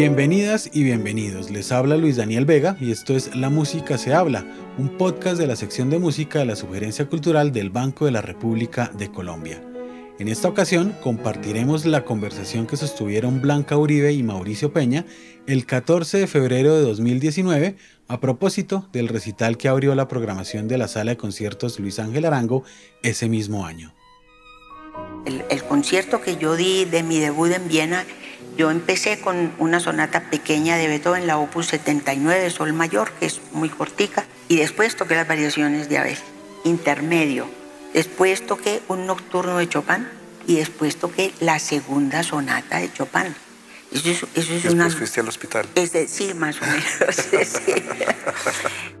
Bienvenidas y bienvenidos. Les habla Luis Daniel Vega y esto es La Música se habla, un podcast de la sección de música de la Sugerencia Cultural del Banco de la República de Colombia. En esta ocasión compartiremos la conversación que sostuvieron Blanca Uribe y Mauricio Peña el 14 de febrero de 2019 a propósito del recital que abrió la programación de la sala de conciertos Luis Ángel Arango ese mismo año. El, concierto que yo di de mi debut en Viena yo empecé con una sonata pequeña de Beethoven, la opus 79, Sol Mayor, que es muy cortica, y después toqué las variaciones de Abel, intermedio. Después toqué un nocturno de Chopin y después toqué la segunda sonata de Chopin. Eso es, eso es después fuiste al hospital. Es sí, más o menos.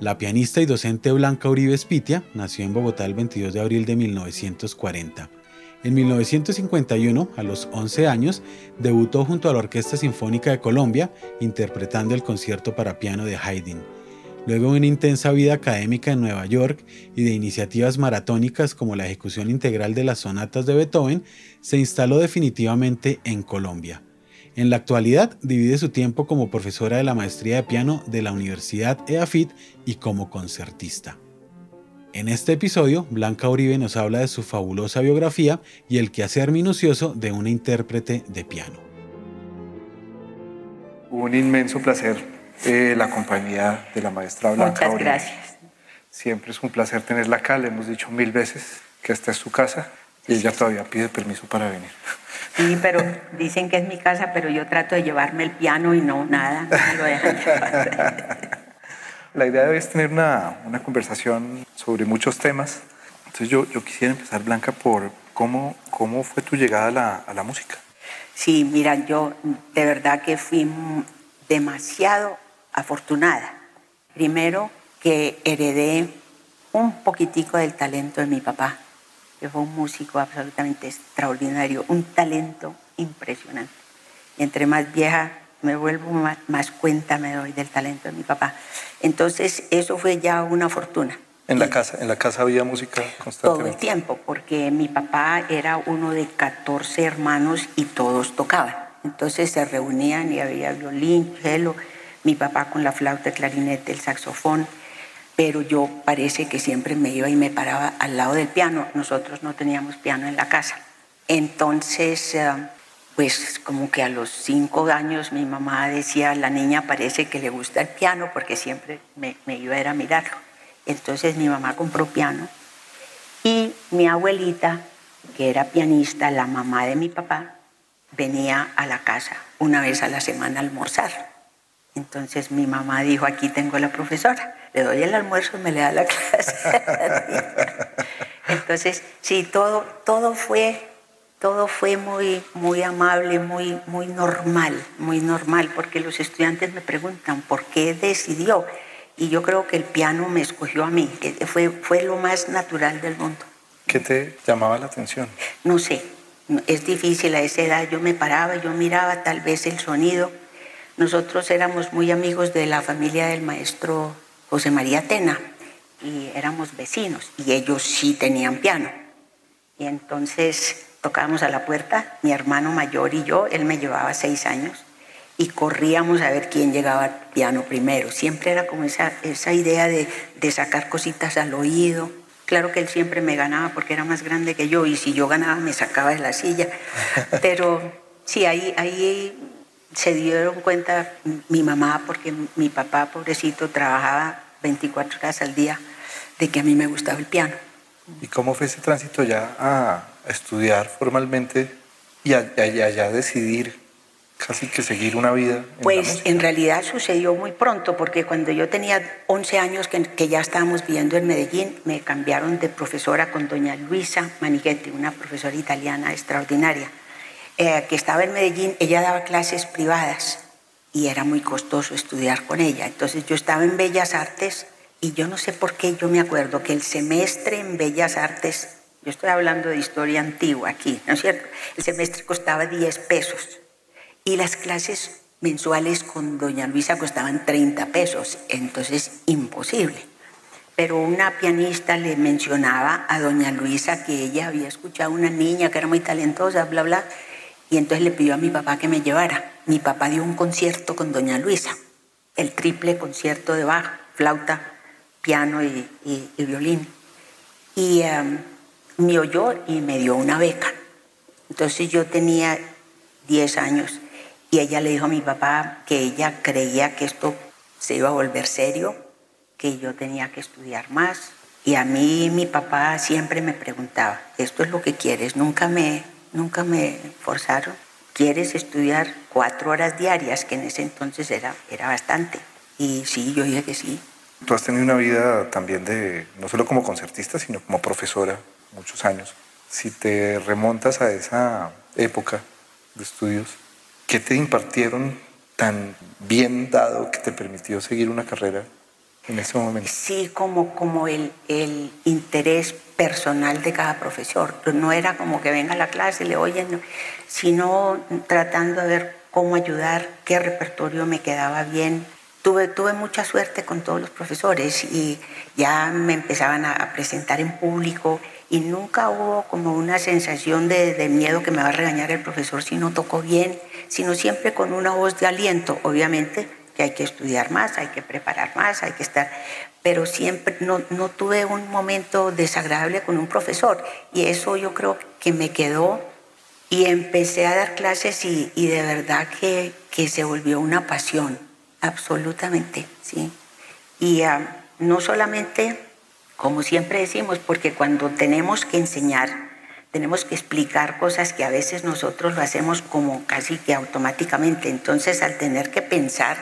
La pianista y docente Blanca Uribe Spitia nació en Bogotá el 22 de abril de 1940. En 1951, a los 11 años, debutó junto a la Orquesta Sinfónica de Colombia, interpretando el concierto para piano de Haydn. Luego una intensa vida académica en Nueva York y de iniciativas maratónicas como la ejecución integral de las sonatas de Beethoven, se instaló definitivamente en Colombia. En la actualidad divide su tiempo como profesora de la maestría de piano de la Universidad EAFIT y como concertista. En este episodio, Blanca Uribe nos habla de su fabulosa biografía y el quehacer minucioso de una intérprete de piano. Un inmenso placer eh, la compañía de la maestra Blanca Muchas gracias. Siempre es un placer tenerla acá, le hemos dicho mil veces que esta es su casa y ella todavía pide permiso para venir. Sí, pero dicen que es mi casa, pero yo trato de llevarme el piano y no, nada, no lo dejan La idea de hoy es tener una, una conversación sobre muchos temas. Entonces yo, yo, quisiera empezar, Blanca, por cómo, cómo fue tu llegada a la, a la música. Sí, mira, yo de verdad que fui demasiado afortunada. Primero que heredé un poquitico del talento de mi papá, que fue un músico absolutamente extraordinario, un talento impresionante. Y entre más vieja me vuelvo más, cuenta me doy del talento de mi papá. Entonces eso fue ya una fortuna. ¿En la, casa, ¿En la casa había música constantemente? Todo el tiempo, porque mi papá era uno de 14 hermanos y todos tocaban. Entonces se reunían y había violín, cello, mi papá con la flauta, el clarinete, el saxofón, pero yo parece que siempre me iba y me paraba al lado del piano. Nosotros no teníamos piano en la casa. Entonces... Pues como que a los cinco años mi mamá decía, la niña parece que le gusta el piano porque siempre me, iba a ir a mirarlo. Entonces mi mamá compró piano y mi abuelita, que era pianista, la mamá de mi papá, venía a la casa una vez a la semana a almorzar. Entonces mi mamá dijo, aquí tengo la profesora, le doy el almuerzo y me le da la clase. Entonces, sí, todo, todo fue todo fue muy, muy amable, muy, muy normal, muy normal, porque los estudiantes me preguntan por qué decidió. Y yo creo que el piano me escogió a mí, que fue, fue lo más natural del mundo. ¿Qué te llamaba la atención? No sé, es difícil a esa edad. Yo me paraba, yo miraba tal vez el sonido. Nosotros éramos muy amigos de la familia del maestro José María Tena y éramos vecinos y ellos sí tenían piano. Y entonces tocábamos a la puerta, mi hermano mayor y yo, él me llevaba seis años, y corríamos a ver quién llegaba al piano primero. Siempre era como esa, esa idea de, de sacar cositas al oído. Claro que él siempre me ganaba porque era más grande que yo y si yo ganaba me sacaba de la silla. Pero sí, ahí, ahí se dieron cuenta mi mamá porque mi papá, pobrecito, trabajaba 24 horas al día de que a mí me gustaba el piano. ¿Y cómo fue ese tránsito ya a, estudiar formalmente y allá decidir casi que seguir una vida? pues en realidad sucedió muy pronto, porque cuando yo tenía 11 años que, ya estábamos viviendo en Medellín, me cambiaron de profesora con doña Luisa Manighetti, una profesora italiana extraordinaria, eh, que estaba en Medellín, ella daba clases privadas y era muy costoso estudiar con ella. Entonces yo estaba en Bellas Artes y yo no sé por qué yo me acuerdo que el semestre en Bellas Artes yo estoy hablando de historia antigua aquí, ¿no es cierto? El semestre costaba 10 pesos y las clases mensuales con doña Luisa costaban 30 pesos, entonces imposible. Pero una pianista le mencionaba a doña Luisa que ella había escuchado a una niña que era muy talentosa, bla, bla, y entonces le pidió a mi papá que me llevara. mi papá dio un concierto con doña Luisa, el triple concierto de bajo, flauta, piano y, violín. Y em, me oyó y me dio una beca. Entonces yo tenía 10 años y ella le dijo a mi papá que ella creía que esto se iba a volver serio, que yo tenía que estudiar más. Y a mí mi papá siempre me preguntaba, ¿esto es lo que quieres? Nunca me, nunca me forzaron. ¿Quieres estudiar cuatro horas diarias? Que en ese entonces era, era bastante. Y sí, yo dije que sí. Tú has tenido una vida también de, no solo como concertista, sino como profesora, muchos años. Si te remontas a esa época de estudios, ¿qué te impartieron tan bien dado que te permitió seguir una carrera en ese momento? Sí, como, como el, el interés personal de cada profesor. No era como que venga a la clase y le oyen, sino tratando de ver cómo ayudar, qué repertorio me quedaba bien, Tuve, tuve, mucha suerte con todos los profesores y ya me empezaban a, presentar en público y nunca hubo como una sensación de, miedo que me va a regañar el profesor si no tocó bien, sino siempre con una voz de aliento. Obviamente que hay que estudiar más, hay que preparar más, hay que estar, pero siempre no, no tuve un momento desagradable con un profesor y eso yo creo que me quedó y empecé a dar clases y, y de verdad que, que se volvió una pasión absolutamente, sí. Y ah, no solamente, como siempre decimos, porque cuando tenemos que enseñar, tenemos que explicar cosas que a veces nosotros lo hacemos como casi que automáticamente. Entonces, al tener que pensar,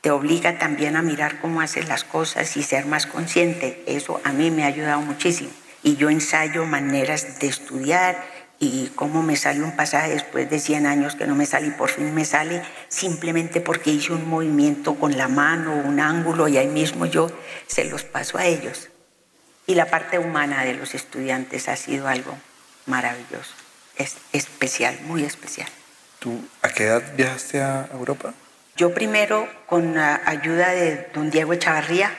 te obliga también a mirar cómo haces las cosas y ser más consciente. Eso a mí me ha ayudado muchísimo. Y yo ensayo maneras de estudiar y cómo me sale un pasaje después de 100 años que no me sale y por fin me sale simplemente porque hice un movimiento con la mano, un ángulo y ahí mismo yo se los paso a ellos. Y la parte humana de los estudiantes ha sido algo maravilloso, es especial, muy especial. ¿Tú a qué edad viajaste a Europa? Yo primero con la ayuda de don Diego Echavarría,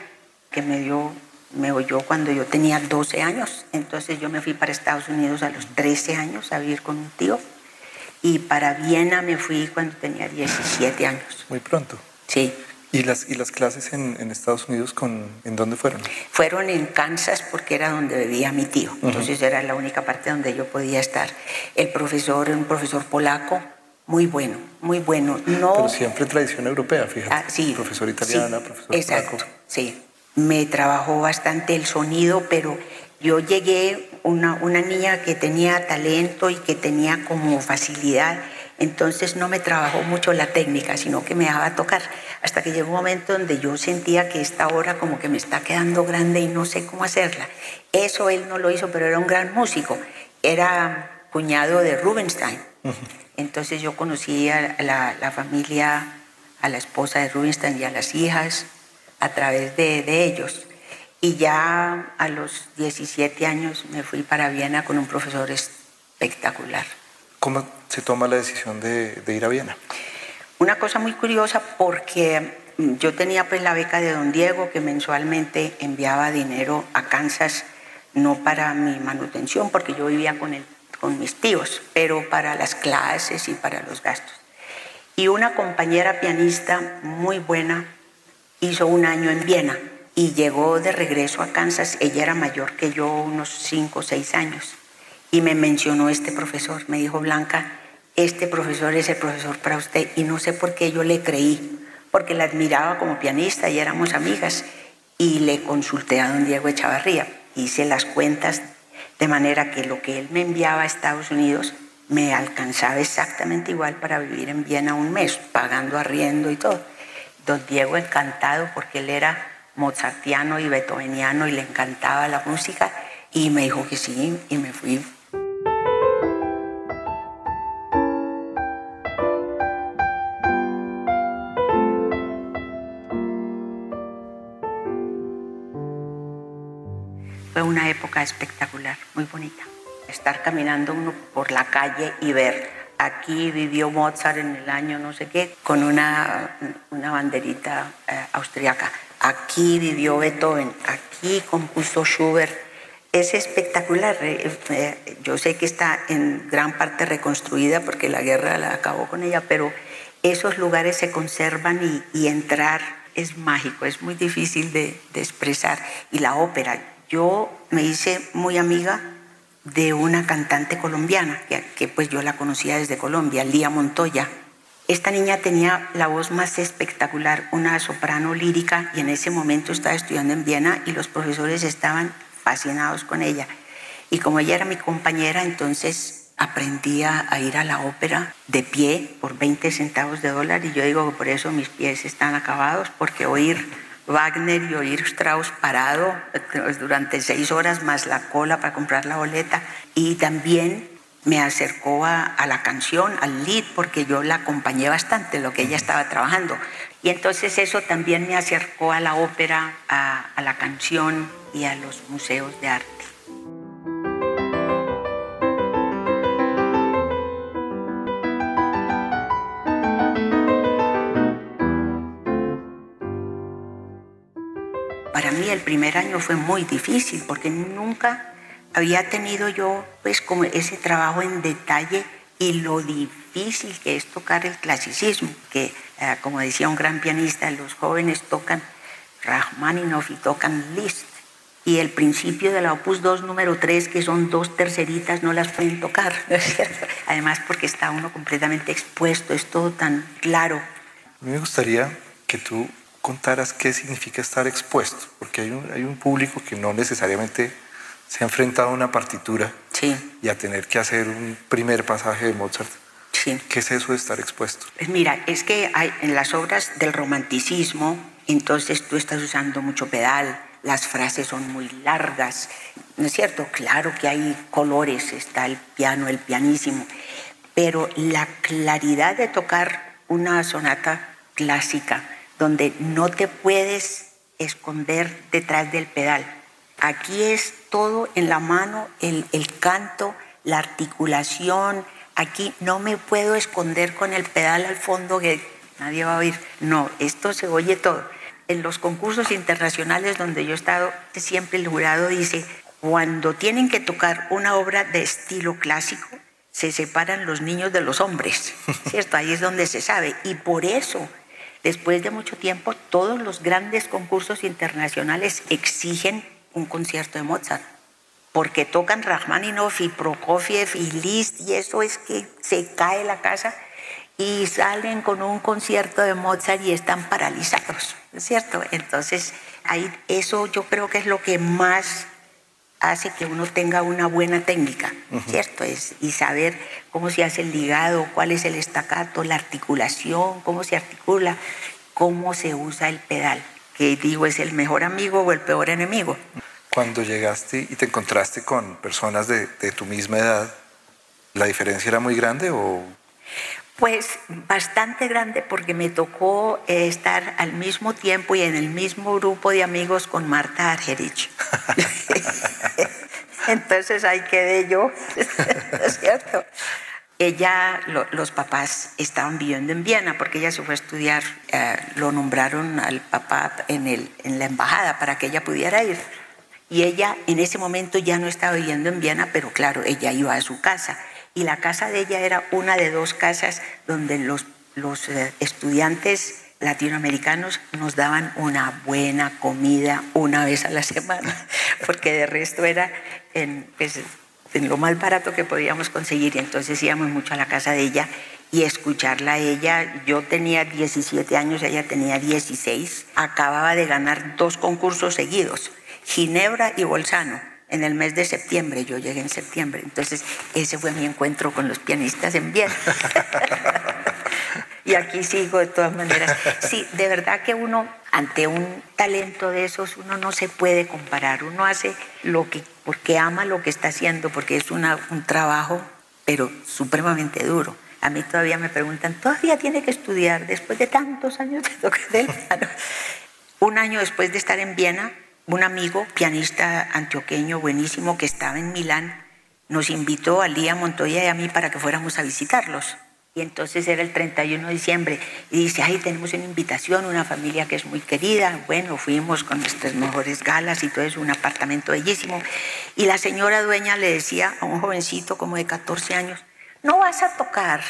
que me dio me oyó cuando yo tenía 12 años, entonces yo me fui para Estados Unidos a los 13 años a vivir con un tío y para Viena me fui cuando tenía 17 años. Muy pronto. Sí. ¿Y las, y las clases en, en Estados Unidos con, en dónde fueron? Fueron en Kansas porque era donde vivía mi tío, entonces era la única parte donde yo podía estar. El profesor, un profesor polaco, muy bueno, muy bueno. No... Pero siempre tradición europea, fíjate. Ah, sí. Profesor italiana, profesor exacto, polaco. Sí, me trabajó bastante el sonido, pero yo llegué una, una niña que tenía talento y que tenía como facilidad, entonces no me trabajó mucho la técnica, sino que me dejaba tocar, hasta que llegó un momento donde yo sentía que esta obra como que me está quedando grande y no sé cómo hacerla. Eso él no lo hizo, pero era un gran músico, era cuñado de Rubinstein. Entoncí yo conocí a la, la familia, a la esposa de Rubinstein y a las hijas, a través de, ellos. Y ya a los 17 años me fui para Viena con un profesor espectacular. ¿Cómo se toma la decisión de, ir a Viena? Una cosa muy curiosa porque yo tenía pues la beca de don Diego que mensualmente enviaba dinero a Kansas, no para mi manutención porque yo vivía con, con mis tíos, pero para las clases y para los gastos. Y una compañera pianista muy buena hizo un año en Viena y llegó de regreso a Kansas. Ella era mayor que yo, unos cinco o seis años. Y me mencionó este profesor. Me dijo, Blanca, este profesor es el profesor para usted. Y no sé por qué yo le creí, porque la admiraba como pianista y éramos amigas. Y le consulté a don Diego Echavarría. Hice las cuentas de manera que lo que él me enviaba a Estados Unidos me alcanzaba exactamente igual para vivir en Viena un mes, pagando arriendo y todo. Don Diego encantado porque él era mozartiano y beethoveniano y le encantaba la música y me dijo que sí y me fui. Época espectacular, muy bonita. Estar caminando uno por la calle y ver Aquí vivió Mozart en el año no sé qué, con una, una banderita eh, austriaca. Aquí vivió Beethoven, aquí compuso Schubert. Es espectacular. Eh, eh, yo sé que está en gran parte reconstruida porque la guerra la acabó con ella, pero esos lugares se conservan y, entrar es mágico, es muy difícil de, expresar. Y la ópera, yo me hice muy amiga de una cantante colombiana, que, pues yo la conocía desde Colombia, Lía Montoya. Esta niña tenía la voz más espectacular, una soprano lírica, y en ese momento estaba estudiando en Viena y los profesores estaban fascinados con ella. Y como ella era mi compañera, entonces aprendí a ir a la ópera de pie por 20 centavos de dólar y yo digo que por eso mis pies están acabados, porque oír Wagner y oír Strauss parado pues, durante seis horas más la cola para comprar la boleta y también me acercó a, la canción, al lead, porque yo la acompañé bastante, lo que ella estaba trabajando. Y entonces eso también me acercó a la ópera, a la canción y a los museos de arte. El primer año fue muy difícil porque nunca había tenido yo pues como ese trabajo en detalle y lo difícil que es tocar el clasicismo, que eh, como decía un gran pianista, los jóvenes tocan Rachmaninoff y tocan Liszt. Y el principio de la Opus 2 número 3, que son dos terceritas, no las pueden tocar. Además porque está uno completamente expuesto, es todo tan claro. me gustaría que tú contaras qué significa estar expuesto, porque hay un, hay un público que no necesariamente se ha enfrentado a una partitura y a tener que hacer un primer pasaje de Mozart. Sí. ¿Qué es eso de estar expuesto? Pues mira, es que hay, en las obras del romanticismo, entonces tú estás usando mucho pedal, las frases son muy largas, ¿no es cierto? Claro que hay colores, está el piano, el pianísimo, pero la claridad de tocar una sonata clásica, donde no te puedes esconder detrás del pedal. Aquí es todo en la mano, el, canto, la articulación. Aquí no me puedo esconder con el pedal al fondo que nadie va a oír. No, esto se oye todo. En los concursos internacionales donde yo he estado, siempre el jurado dice, cuando tienen que tocar una obra de estilo clásico, se separan los niños de los hombres, ¿cierto? Ahí es donde se sabe. Y por eso Después de mucho tiempo, todos los grandes concursos internacionales exigen un concierto de Mozart, porque tocan Rachmaninoff y Prokofiev y Liszt, y eso es que se cae la casa y salen con un concierto de Mozart y están paralizados, ¿es cierto? Entonces, ahí, eso yo creo que es lo que más hace que uno tenga una buena técnica, ¿cierto? Es, y saber cómo se hace el ligado, cuál es el estacato, la articulación, cómo se articula, cómo se usa el pedal, que digo es el mejor amigo o el peor enemigo. Cuando llegaste y te encontraste con personas de, de tu misma edad, ¿la diferencia era muy grande o...? Pues bastante grande porque me tocó eh, estar al mismo tiempo y en el mismo grupo de amigos con Marta Argerich. Entonces ahí quedé yo, ¿es cierto? Ella, los papás estaban viviendo en Viena porque ella se fue a estudiar, eh, lo nombraron al papá en, el, en la embajada para que ella pudiera ir. Y ella en ese momento ya no estaba viviendo en Viena, pero claro, ella iba a su casa y la casa de ella era una de dos casas donde los, eh, estudiantes latinoamericanos nos daban una buena comida una vez a la semana, porque de resto era en, pues, en lo más barato que podíamos conseguir. Y entonces íbamos mucho a la casa de ella y escucharla a ella. Yo tenía 17 años, ella tenía 16. Acababa de ganar dos concursos seguidos, Ginebra y Bolzano en el mes de septiembre, yo llegué en septiembre, entonces ese fue mi encuentro con los pianistas en Viena. y aquí sigo de todas maneras. Sí, de verdad que uno, ante un talento de esos, uno no se puede comparar, uno hace lo que, porque ama lo que está haciendo, porque es una, un trabajo, pero supremamente duro. A mí todavía me preguntan, ¿todavía tiene que estudiar después de tantos años de tocar el piano? Un año después de estar en Viena, un amigo, pianista antioqueño buenísimo que estaba en Milán, nos invitó a Lía Montoya y a mí para que fuéramos a visitarlos. Y entonces era el 31 de diciembre y dice, ay, tenemos una invitación, una familia que es muy querida. Bueno, fuimos con nuestras mejores galas y todo eso, un apartamento bellísimo. Y la señora dueña le decía a un jovencito como de 14 años, no vas a tocar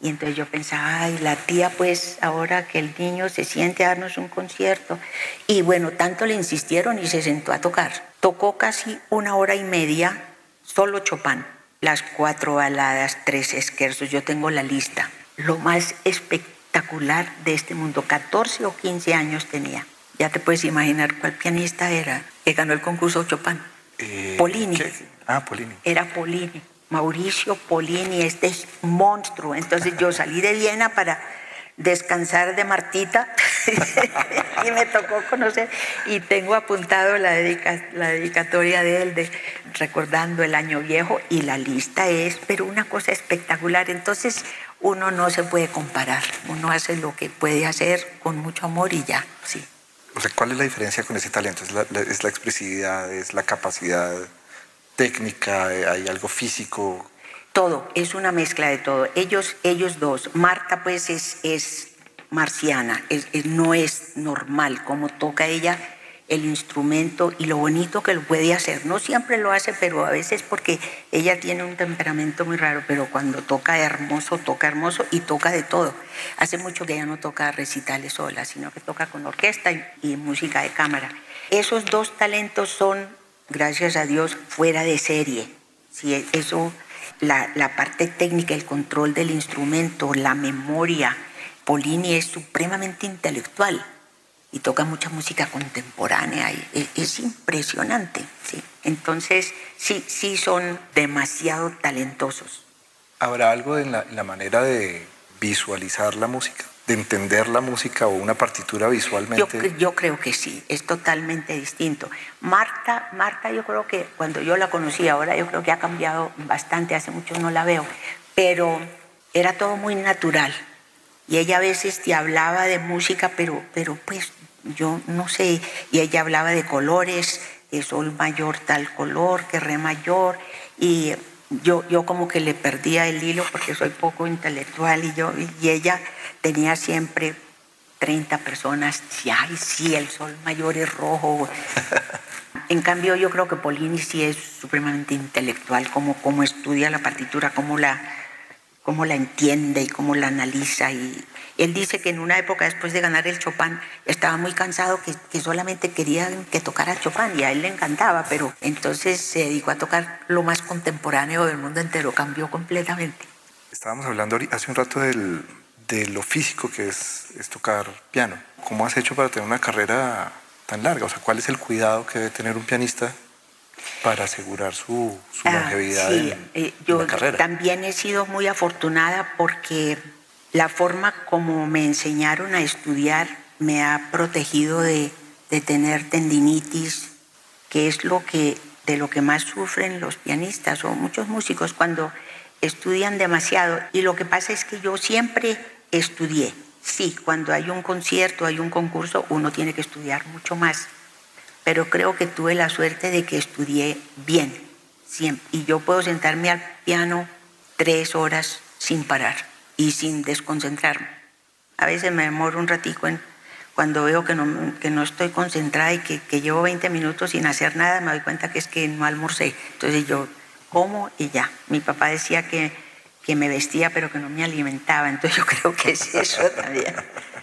Y entonces yo pensaba, ay, la tía pues ahora que el niño se siente a darnos un concierto. Y bueno, tanto le insistieron y se sentó a tocar. Tocó casi una hora y media, solo Chopin. Las cuatro baladas, tres esquerzos, yo tengo la lista. Lo más espectacular de este mundo, 14 o 15 años tenía. Ya te puedes imaginar cuál pianista era que ganó el concurso Chopin. Eh, Polini. ¿qué? Ah, Polini. Era Polini. Mauricio Polini, este es monstruo. Entonces yo salí de Viena para descansar de Martita y me tocó conocer y tengo apuntado la, dedica- la dedicatoria de él de recordando el año viejo y la lista es pero una cosa espectacular entonces uno no se puede comparar uno hace lo que puede hacer con mucho amor y ya sí O ¿cuál es la diferencia con ese talento? ¿Es la, la- es la expresividad? ¿Es la capacidad técnica? eh, ¿Hay algo físico? Todo, es una mezcla de todo. Ellos, ellos dos. Marta pues es, es marciana, no es normal como toca ella el instrumento y lo bonito que lo puede hacer. No siempre lo hace, pero a veces porque ella tiene un temperamento muy raro, pero cuando toca hermoso, toca hermoso y toca de todo. Hace mucho que ella no toca recitales sola, sino que toca con orquesta y música de cámara. Esos dos talentos son, gracias a Dios, fuera de serie. Sí, eso, la, la parte técnica, el control del instrumento, la memoria. Polini es supremamente intelectual y toca mucha música contemporánea es, es impresionante. Entonces, sí, sí son demasiado talentosos. ¿Habrá algo en la, en la manera de visualizar la música? ¿De entender la música o una partitura Yo, visualmente? cre- yo creo que sí, es totalmente distinto. Marta, Marta, yo creo que cuando yo la conocí, ahora yo creo que ha cambiado bastante, hace mucho no la veo, pero era todo muy natural. Y ella a veces te hablaba de música, pero, pero pues yo no sé, y ella hablaba de colores, de sol mayor tal color, que re mayor, y yo, yo como que le perdía el hilo porque soy poco intelectual y yo, y ella tenía siempre 30 personas, sí, ay, sí, el sol mayor es rojo. En cambio, yo creo que Polini sí es supremamente intelectual, como, como estudia la partitura, cómo la, cómo la entiende y cómo la analiza. Y él dice que en una época después de ganar el Chopin estaba muy cansado, que, que solamente quería que tocara Chopin y a él le encantaba, pero entonces se dedicó a tocar lo más contemporáneo del mundo entero, cambió completamente. Estábamos hablando hace un rato del- de lo físico que es, es tocar piano. ¿Cómo has hecho para tener una carrera tan larga? O sea, ¿cuál es el cuidado que debe tener un pianista para asegurar su, su Ah, longevidad sí, en, eh, en yo la carrera? también he sido muy afortunada porque la forma como me enseñaron a estudiar me ha protegido de, de tener tendinitis, que es lo que de lo que más sufren los pianistas o muchos músicos cuando estudian demasiado. Y lo que pasa es que yo siempre estudié. Sí, cuando hay un concierto, hay un concurso, uno tiene que estudiar mucho más pero creo que tuve la suerte de que estudié bien. Y yo puedo sentarme al piano tres horas sin parar y sin desconcentrarme. A veces me demoro un ratico cuando veo que no, que no estoy concentrada y que, que llevo 20 minutos sin hacer nada, me doy cuenta que es que no almorcé. Entonces yo como y ya. Mi papá decía que, que me vestía pero que no me alimentaba, entonces yo creo que es eso también.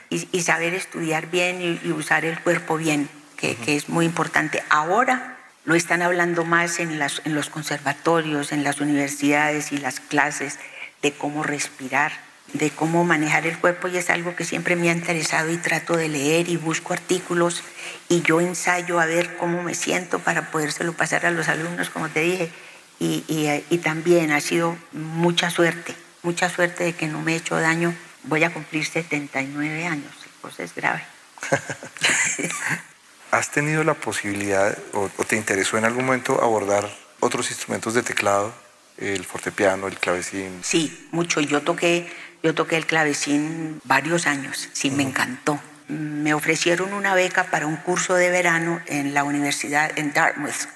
Y, y saber estudiar bien y, y usar el cuerpo bien que, que es muy importante. Ahora lo están hablando más en, las, en los conservatorios, en las universidades y las clases de cómo respirar, de cómo manejar el cuerpo y es algo que siempre me ha interesado y trato de leer y busco artículos y yo ensayo a ver cómo me siento para podérselo pasar a los alumnos, como te dije. Y, y, y también ha sido mucha suerte, mucha suerte de que no me he hecho daño. Voy a cumplir 79 años, pues es grave. ¿Has tenido la posibilidad o, o te interesó en algún momento abordar otros instrumentos de teclado? El fortepiano, el clavecín. Sí, mucho. Yo toqué, yo toqué el clavecín varios años, sí, me encantó. Me ofrecieron una beca para un curso de verano en la universidad en Dartmouth,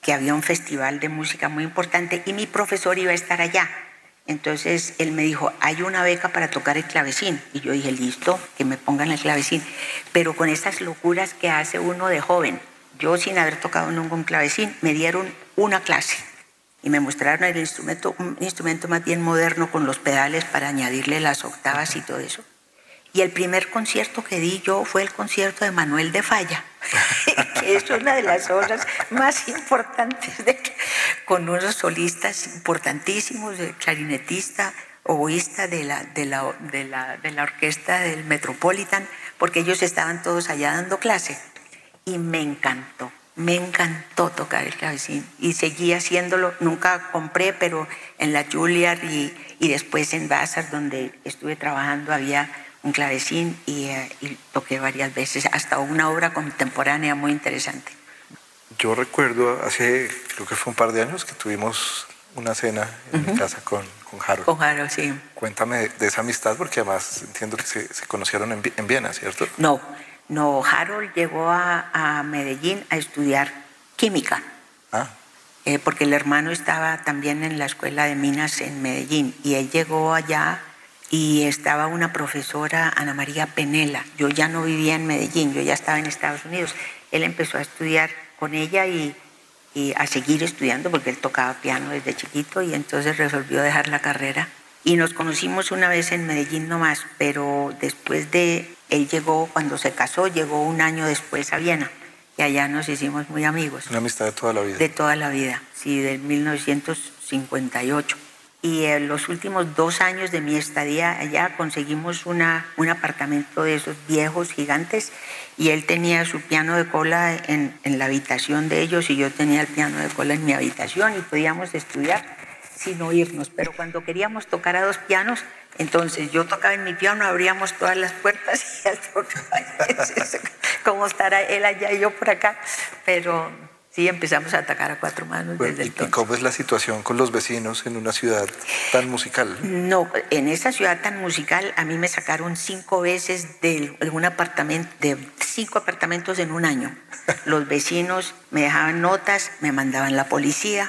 que había un festival de música muy importante y mi profesor iba a estar allá. Entonces él me dijo, hay una beca para tocar el clavecín. Y yo dije, listo, que me pongan el clavecín. Pero con estas locuras que hace uno de joven, yo sin haber tocado nunca un clavecín, me dieron una clase y me mostraron el instrumento, un instrumento más bien moderno con los pedales para añadirle las octavas y todo eso. Y el primer concierto que di yo fue el concierto de Manuel de Falla, que es una de las obras más importantes, de, con unos solistas importantísimos, el clarinetista, oboísta de la, de, la, de, la, de la orquesta del Metropolitan, porque ellos estaban todos allá dando clase. Y me encantó, me encantó tocar el clavecín y seguí haciéndolo. Nunca compré, pero en la Juilliard y, y después en Bazaar, donde estuve trabajando, había un clavecín eh, y, toqué varias veces, hasta una obra contemporánea muy interesante. Yo recuerdo hace, creo que fue un par de años, que tuvimos una cena en mi casa con, con Harold. Con Harold, sí. Cuéntame de, esa amistad, porque además entiendo que se, se conocieron en, en, Viena, ¿cierto? No, no, Harold llegó a, a Medellín a estudiar química. Ah. Eh, porque el hermano estaba también en la escuela de minas en Medellín y él llegó allá y estaba una profesora, Ana María Penela. Yo ya no vivía en Medellín, yo ya estaba en Estados Unidos. Él empezó a estudiar con ella y, y a seguir estudiando porque él tocaba piano desde chiquito y entonces resolvió dejar la carrera. Y nos conocimos una vez en Medellín nomás, pero después de, él llegó, cuando se casó, llegó un año después a Viena y allá nos hicimos muy amigos. Una amistad de toda la vida. De toda la vida, sí, del 1958 y en los últimos dos años de mi estadía allá conseguimos una, un apartamento de esos viejos gigantes y él tenía su piano de cola en, en, la habitación de ellos y yo tenía el piano de cola en mi habitación y podíamos estudiar sin oírnos, pero cuando queríamos tocar a dos pianos, entonces yo tocaba en mi piano, abríamos todas las puertas y él tocaba, como estará él allá y yo por acá, pero Sí, empezamos a atacar a cuatro manos bueno, desde ¿y, entonces. ¿Y cómo es la situación con los vecinos en una ciudad tan musical? No, en esa ciudad tan musical a mí me sacaron cinco veces de un apartamento, de cinco apartamentos en un año. Los vecinos me dejaban notas, me mandaban la policía,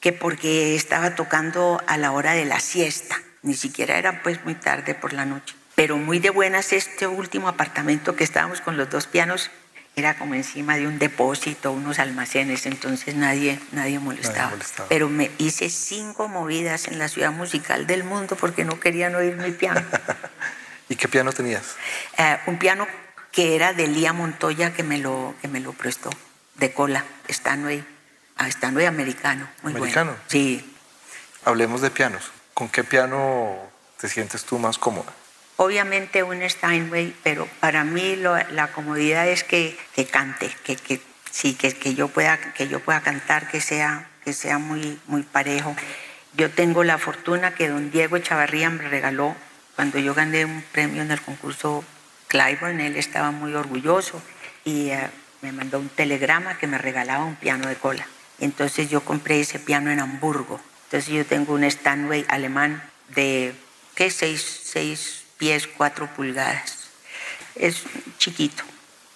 que porque estaba tocando a la hora de la siesta, ni siquiera era pues muy tarde por la noche. Pero muy de buenas este último apartamento que estábamos con los dos pianos era como encima de un depósito, unos almacenes, entonces nadie, nadie, molestaba. Nadie molestaba. Pero me hice cinco movidas en la ciudad musical del mundo porque no querían oír mi piano. ¿Y qué piano tenías? Eh, un piano que era de Lía Montoya que me lo, que me lo prestó, de cola, Stanway, ah, Stanway americano. Muy ¿Americano? Bueno. Sí. Hablemos de pianos. ¿Con qué piano te sientes tú más cómoda? Obviamente un Steinway, pero para mí la comodidad es que, que cante, que, que sí, que, que, yo pueda, que yo pueda cantar, que sea, que sea muy, muy parejo. Yo tengo la fortuna que don Diego Chavarría me regaló cuando yo gané un premio en el concurso Clyburn, él estaba muy orgulloso y uh, me mandó un telegrama que me regalaba un piano de cola. Entonces yo compré ese piano en Hamburgo. Entonces yo tengo un Steinway alemán de, ¿qué? Seis, seis pies, cuatro pulgadas. Es chiquito.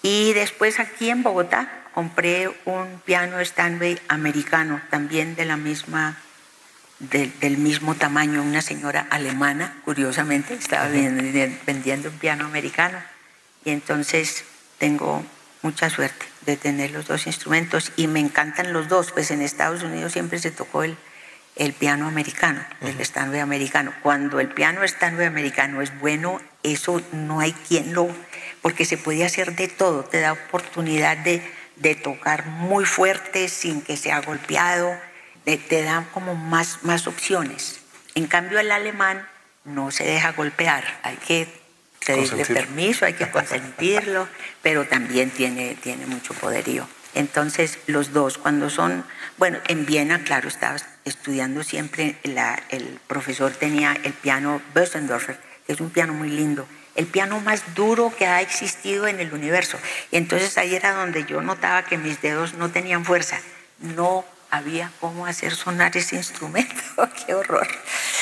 Y después aquí en Bogotá compré un piano Stanway americano, también de la misma, de, del mismo tamaño, una señora alemana, curiosamente, estaba vendiendo, vendiendo un piano americano. Y entonces tengo mucha suerte de tener los dos instrumentos y me encantan los dos, pues en Estados Unidos siempre se tocó el, el piano americano, uh -huh. el Stanway americano. Cuando el piano Stanway americano es bueno, eso no hay quien lo... porque se puede hacer de todo, te da oportunidad de, de tocar muy fuerte sin que sea golpeado, de, te da como más, más opciones. En cambio el alemán no se deja golpear, hay que pedirle permiso, hay que consentirlo, pero también tiene, tiene mucho poderío. Entonces, los dos, cuando son, bueno, en Viena, claro, estaba estudiando siempre, la, el profesor tenía el piano Bösendorfer, que es un piano muy lindo, el piano más duro que ha existido en el universo. Y entonces ahí era donde yo notaba que mis dedos no tenían fuerza, no había cómo hacer sonar ese instrumento, qué horror.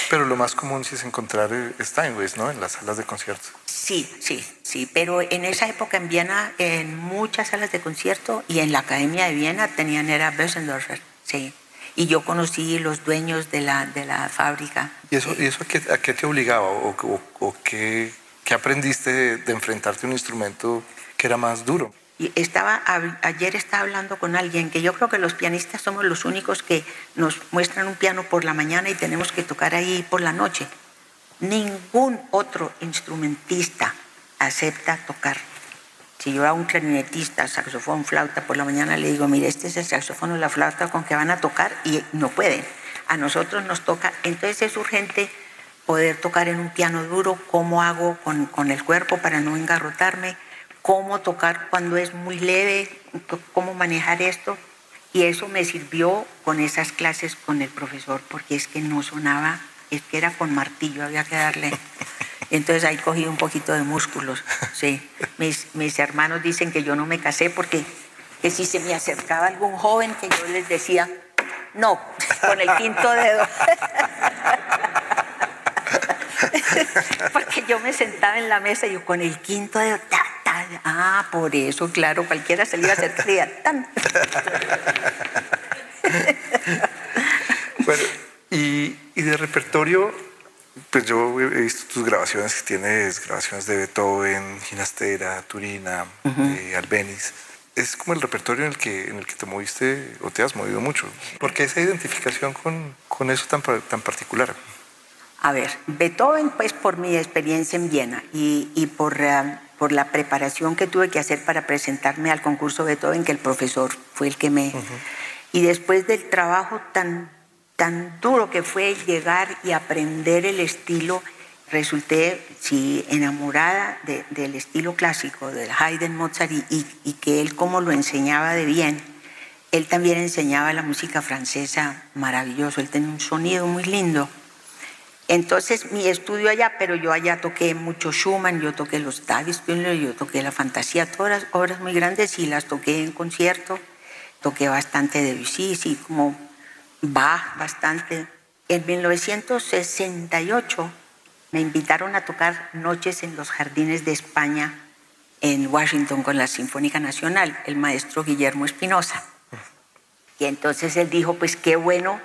Pero lo más común sí es encontrar Steinways, ¿no? En las salas de conciertos. Sí, sí, sí, pero en esa época en Viena, en muchas salas de concierto y en la Academia de Viena tenían era Bösendorfer, sí. Y yo conocí los dueños de la, de la fábrica. ¿Y eso, y eso a, qué, a qué te obligaba o, o, o qué, qué, aprendiste de, de enfrentarte a un instrumento que era más duro? Y estaba, ayer estaba hablando con alguien que yo creo que los pianistas somos los únicos que nos muestran un piano por la mañana y tenemos que tocar ahí por la noche. Ningún otro instrumentista acepta tocar. Si yo a un clarinetista, saxofón, flauta por la mañana le digo, mire, este es el saxofón o la flauta con que van a tocar y no pueden. A nosotros nos toca, entonces es urgente poder tocar en un piano duro, cómo hago con, con el cuerpo para no engarrotarme, cómo tocar cuando es muy leve, cómo manejar esto. Y eso me sirvió con esas clases con el profesor, porque es que no sonaba, es que era con martillo, había que darle. Entonces ahí cogí un poquito de músculos. Sí. Mis, hermanos dicen que yo no me casé porque que si se me acercaba algún joven que yo les decía, no, con el quinto dedo. Porque yo me sentaba en la mesa y yo con el quinto dedo, ah, por eso, claro, cualquiera se le iba a hacer tan. bueno, y, de repertorio, pues yo he visto tus grabaciones, que tienes grabaciones de Beethoven, Ginastera, Turina, uh Albeniz es como el repertorio en el que, en el que te moviste o te has movido mucho. ¿Por qué esa identificación con, con eso tan, tan particular? A ver, Beethoven, pues por mi experiencia en Viena y, y por, eh, por la preparación que tuve que hacer para presentarme al concurso Beethoven, que el profesor fue el que me... Y después del trabajo tan, tan duro que fue llegar y aprender el estilo, resulté sí, enamorada del estilo clásico, del Haydn, Mozart, y, y que él como lo enseñaba de bien. Él también enseñaba la música francesa maravilloso, él tenía un sonido muy lindo. Entonces mi estudio allá, pero yo allá toqué mucho Schumann, yo toqué los Tagesspiele, yo toqué la Fantasía, todas obras muy grandes y las toqué en concierto. Toqué bastante de Debussy, sí, como Bach bastante. En 1968 me invitaron a tocar Noches en los Jardines de España en Washington con la Sinfónica Nacional, el maestro Guillermo Espinosa. Y entonces él dijo, pues qué bueno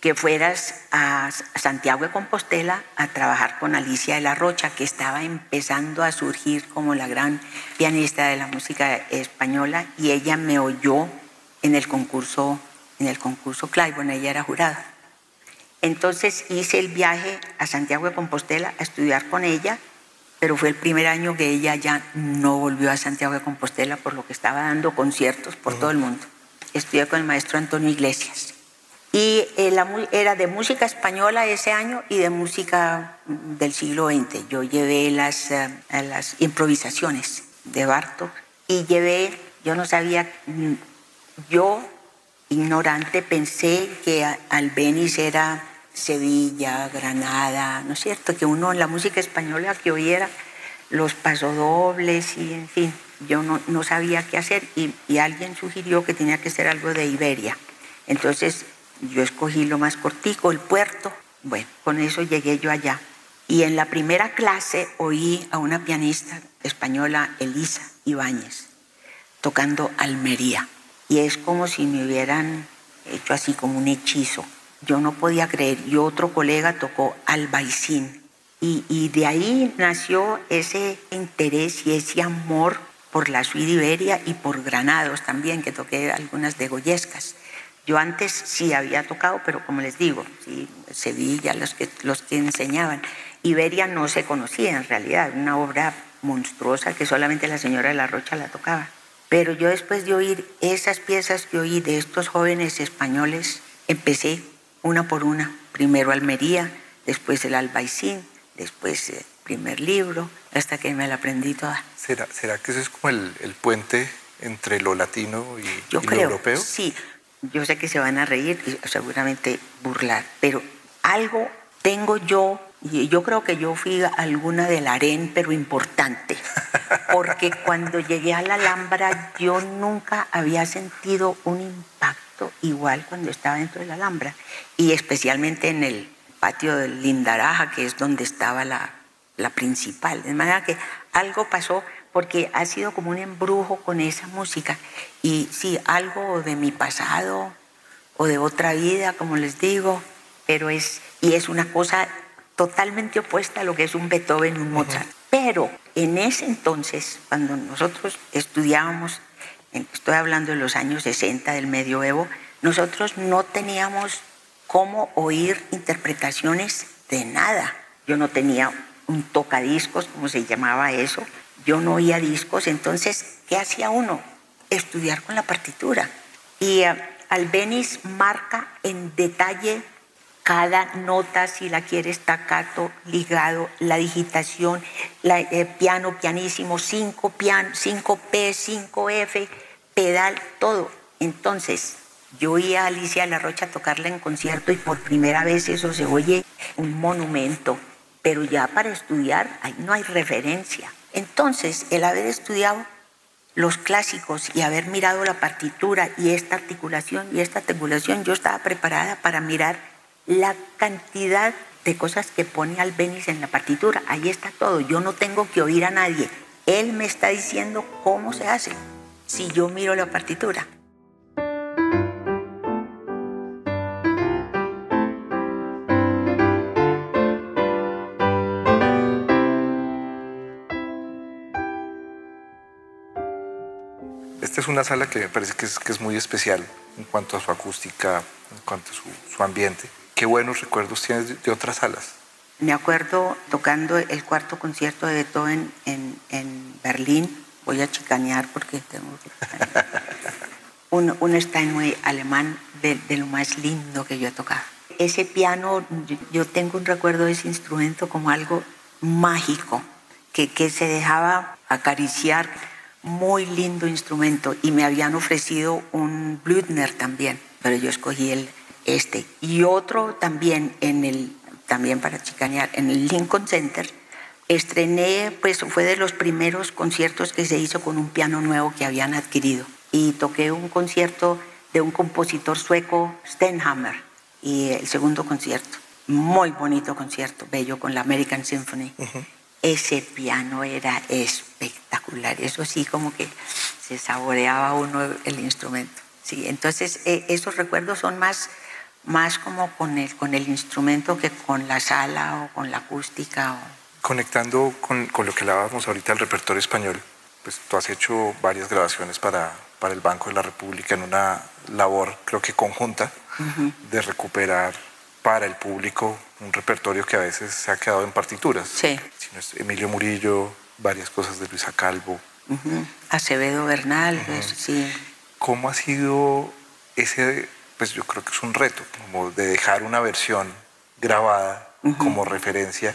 que fueras a Santiago de Compostela a trabajar con Alicia de la Rocha, que estaba empezando a surgir como la gran pianista de la música española, y ella me oyó en el concurso, en el concurso Claiborne, ella era jurada. Entonces hice el viaje a Santiago de Compostela a estudiar con ella, pero fue el primer año que ella ya no volvió a Santiago de Compostela por lo que estaba dando conciertos por todo el mundo. Estudié con el maestro Antonio Iglesias y eh, era de música española ese año y de música del siglo XX. Yo llevé las, eh, las improvisaciones de Bartok y llevé, yo no sabía, mm, yo ignorante pensé que Albeniz era Sevilla, Granada, ¿no es cierto? Que uno en la música española que oyera los pasodobles y en fin, yo no, sabía qué hacer y, y alguien sugirió que tenía que ser algo de Iberia. Entonces yo escogí lo más cortico, el puerto. Bueno, con eso llegué yo allá. Y en la primera clase oí a una pianista española, Elisa Ibáñez, tocando Almería. Y es como si me hubieran hecho así como un hechizo. Yo no podía creer. Y otro colega tocó Albaicín. Y, y de ahí nació ese interés y ese amor por la suite Iberia y por Granados también, que toqué algunas de Goyescas. Yo antes sí había tocado, pero como les digo, sí, Sevilla, los que, los que enseñaban. Iberia no se conocía en realidad, una obra monstruosa que solamente la señora de la Rocha la tocaba. Pero yo después de oír esas piezas que oí de estos jóvenes españoles, empecé una por una. Primero Almería, después el Albaicín, después el primer libro, hasta que me la aprendí toda. ¿Será, será que eso es como el, el puente entre lo latino y, yo y creo, lo europeo? Sí, yo sé que se van a reír y seguramente burlar, pero algo tengo yo, y yo creo que yo fui alguna del harén, pero importante, porque cuando llegué a la Alhambra yo nunca había sentido un impacto igual cuando estaba dentro de la Alhambra, y especialmente en el patio del Lindaraja, que es donde estaba la, la principal. De manera que algo pasó porque ha sido como un embrujo con esa música. Y sí, algo de mi pasado o de otra vida, como les digo, pero es, y es una cosa totalmente opuesta a lo que es un Beethoven, un Mozart. Pero en ese entonces, cuando nosotros estudiábamos, estoy hablando de los años 60 del medioevo, nosotros no teníamos cómo oír interpretaciones de nada. Yo no tenía un tocadiscos, como se llamaba eso, yo no oía discos, entonces, ¿qué hacía uno? Estudiar con la partitura. Y uh, Albeniz marca en detalle cada nota, si la quiere staccato, ligado, la digitación, eh, piano, pianísimo, 5 piano, 5P, 5F, pedal, todo. Entonces, yo oía a Alicia La Rocha tocarla en concierto y por primera vez eso se oye un monumento, pero ya para estudiar ahí no hay referencia. Entonces, el haber estudiado los clásicos y haber mirado la partitura y esta articulación y esta articulación, yo estaba preparada para mirar la cantidad de cosas que pone Albeniz en la partitura. Ahí está todo. Yo no tengo que oír a nadie. Él me está diciendo cómo se hace si yo miro la partitura. Esta es una sala que me parece que es, muy especial en cuanto a su acústica, en cuanto a su ambiente. ¿Qué buenos recuerdos tienes de, otras salas? Me acuerdo tocando el cuarto concierto de Beethoven en, en Berlín. Voy a chicanear porque tengo un, un Steinway alemán de, lo más lindo que yo he tocado. Ese piano, yo tengo un recuerdo de ese instrumento como algo mágico, que, que se dejaba acariciar muy lindo instrumento y me habían ofrecido un Blüthner también, pero yo escogí el este y otro también en el también para chicanear en el Lincoln Center estrené pues fue de los primeros conciertos que se hizo con un piano nuevo que habían adquirido y toqué un concierto de un compositor sueco Stenhammer y el segundo concierto muy bonito concierto bello con la American Symphony uh -huh ese piano era espectacular. Eso sí, como que se saboreaba uno el instrumento. Sí, entonces eh, esos recuerdos son más, más como con el, con el instrumento que con la sala o con la acústica. O... Conectando con, con lo que hablábamos ahorita, el repertorio español, pues tú has hecho varias grabaciones para, para el Banco de la República en una labor, creo que conjunta, uh -huh. de recuperar para el público un repertorio que a veces se ha quedado en partituras. Sí. Emilio Murillo, varias cosas de Luisa Calvo. Uh -huh. Acevedo Bernal, uh -huh. sí. ¿Cómo ha sido ese, pues yo creo que es un reto, como de dejar una versión grabada uh -huh. como referencia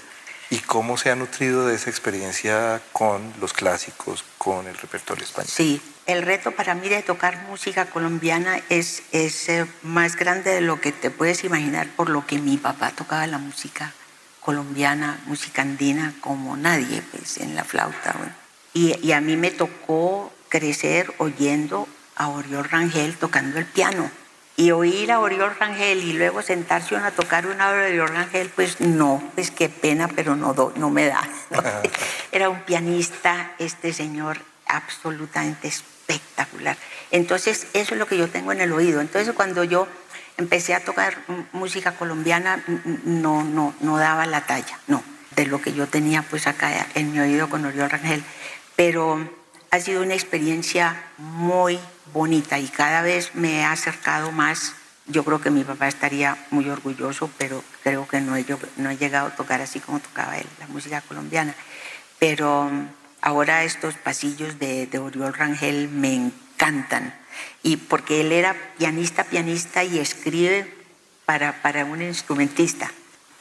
y cómo se ha nutrido de esa experiencia con los clásicos, con el repertorio español? Sí, el reto para mí de tocar música colombiana es, es eh, más grande de lo que te puedes imaginar por lo que mi papá tocaba la música colombiana, música andina como nadie, pues en la flauta. Bueno. Y, y, a mí me tocó crecer oyendo a Oriol Rangel tocando el piano. Y oír a Oriol Rangel y luego sentarse a tocar una obra de Oriol Rangel, pues no, pues qué pena, pero no, do, no me da. Era un pianista, este señor, absolutamente espectacular. Entonces, eso es lo que yo tengo en el oído. Entonces, cuando yo empecé a tocar música colombiana, no, no, no daba la talla, no, de lo que yo tenía pues acá en mi oído con Oriol Rangel. Pero ha sido una experiencia muy bonita y cada vez me he acercado más. Yo creo que mi papá estaría muy orgulloso, pero creo que no he, no he llegado a tocar así como tocaba él, la música colombiana. Pero ahora estos pasillos de, de Oriol Rangel me encantan y porque él era pianista, pianista y escribe para, para un instrumentista.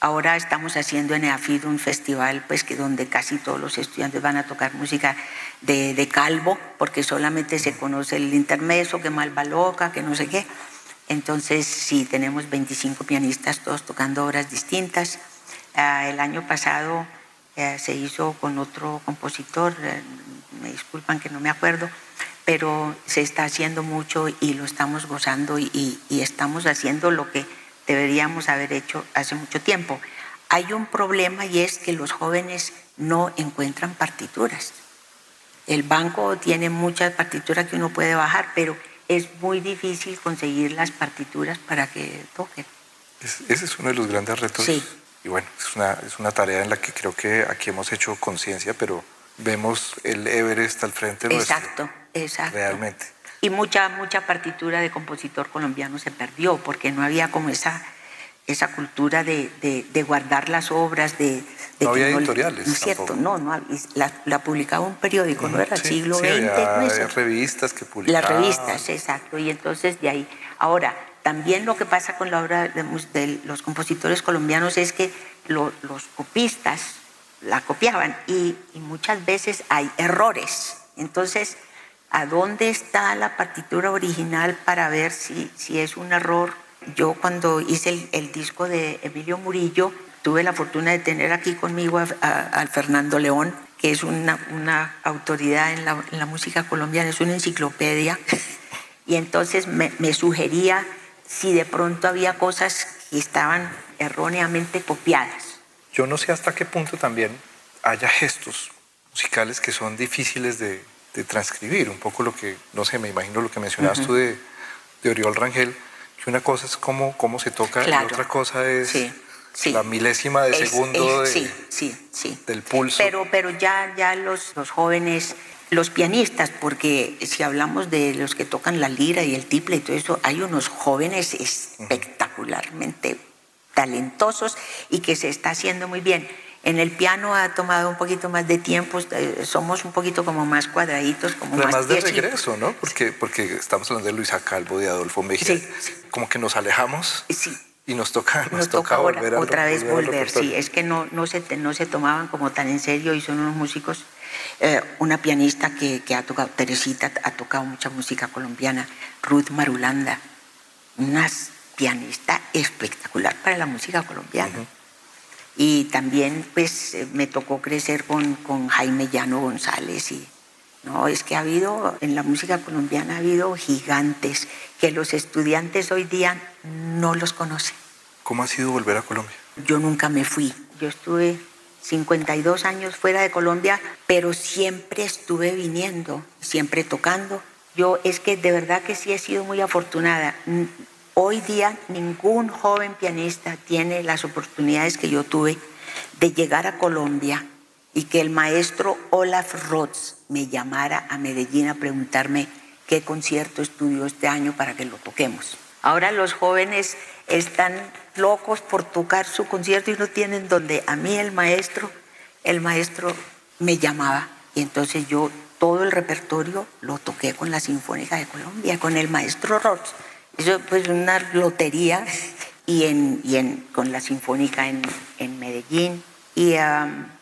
Ahora estamos haciendo en EAFID un festival pues, que donde casi todos los estudiantes van a tocar música de, de calvo, porque solamente se conoce el intermeso, que malva loca, que no sé qué. Entonces, sí, tenemos 25 pianistas, todos tocando obras distintas. Uh, el año pasado uh, se hizo con otro compositor, uh, me disculpan que no me acuerdo, pero se está haciendo mucho y lo estamos gozando y, y, y, estamos haciendo lo que deberíamos haber hecho hace mucho tiempo. Hay un problema y es que los jóvenes no encuentran partituras. El banco tiene muchas partituras que uno puede bajar, pero es muy difícil conseguir las partituras para que toquen. Es, ese es uno de los grandes retos. Sí. Y bueno, es una, es una tarea en la que creo que aquí hemos hecho conciencia, pero vemos el Everest al frente Exacto, nuestro. exacto. Realmente. Y mucha, mucha partitura de compositor colombiano se perdió porque no había como esa, esa cultura de, de, guardar las obras, de... no había editoriales. No es cierto, no, no, la, la, publicaba un periódico, no era el siglo XX. no revistas que publicaban. Las revistas, exacto, y entonces de ahí. Ahora, también lo que pasa con la obra de, los compositores colombianos es que los copistas la copiaban y, y muchas veces hay errores. Entonces, ¿a dónde está la partitura original para ver si, si es un error? Yo cuando hice el, disco de Emilio Murillo, tuve la fortuna de tener aquí conmigo a, Fernando León, que es una, una autoridad en la, en la, música colombiana, es una enciclopedia, y entonces me, me sugería si de pronto había cosas que estaban erróneamente copiadas. Yo no sé hasta qué punto también haya gestos musicales que son difíciles de, de transcribir, un poco lo que, no sé, me imagino lo que mencionabas tú de, de, Oriol Rangel, que una cosa es cómo, cómo se toca y otra cosa es la milésima de segundo sí, sí, del pulso. Pero, pero ya, ya los, los jóvenes, los pianistas, porque si hablamos de los que tocan la lira y el tiple y todo eso, hay unos jóvenes espectacularmente talentosos y que se está haciendo muy bien en el piano ha tomado un poquito más de tiempo, eh, somos un poquito como más cuadraditos, como Además más de regreso, ¿no? Porque, porque estamos hablando de Luisa Calvo, de Adolfo Mejía. Como que nos alejamos. Sí. Y nos toca, nos, toca, volver otra vez volver, sí, es que no, no, se, no se tomaban como tan en serio y son unos músicos, eh, una pianista que, que, ha tocado, Teresita ha tocado mucha música colombiana, Ruth Marulanda, una pianista espectacular para la música colombiana y también pues eh, me tocó crecer con, con Jaime Llano González y no, es que ha habido, en la música colombiana ha habido gigantes que los estudiantes hoy día no los conocen. ¿Cómo ha sido volver a Colombia? Yo nunca me fui. Yo estuve 52 años fuera de Colombia, pero siempre estuve viniendo, siempre tocando. Yo es que de verdad que sí he sido muy afortunada. Hoy día ningún joven pianista tiene las oportunidades que yo tuve de llegar a Colombia y que el maestro Olaf Roth me llamara a Medellín a preguntarme qué concierto estudió este año para que lo toquemos. Ahora los jóvenes están locos por tocar su concierto y no tienen donde a mí el maestro, el maestro me llamaba y entonces yo todo el repertorio lo toqué con la Sinfónica de Colombia, con el maestro Roth. Eso pues una lotería y, en, y en, con la Sinfónica en, en Medellín. Y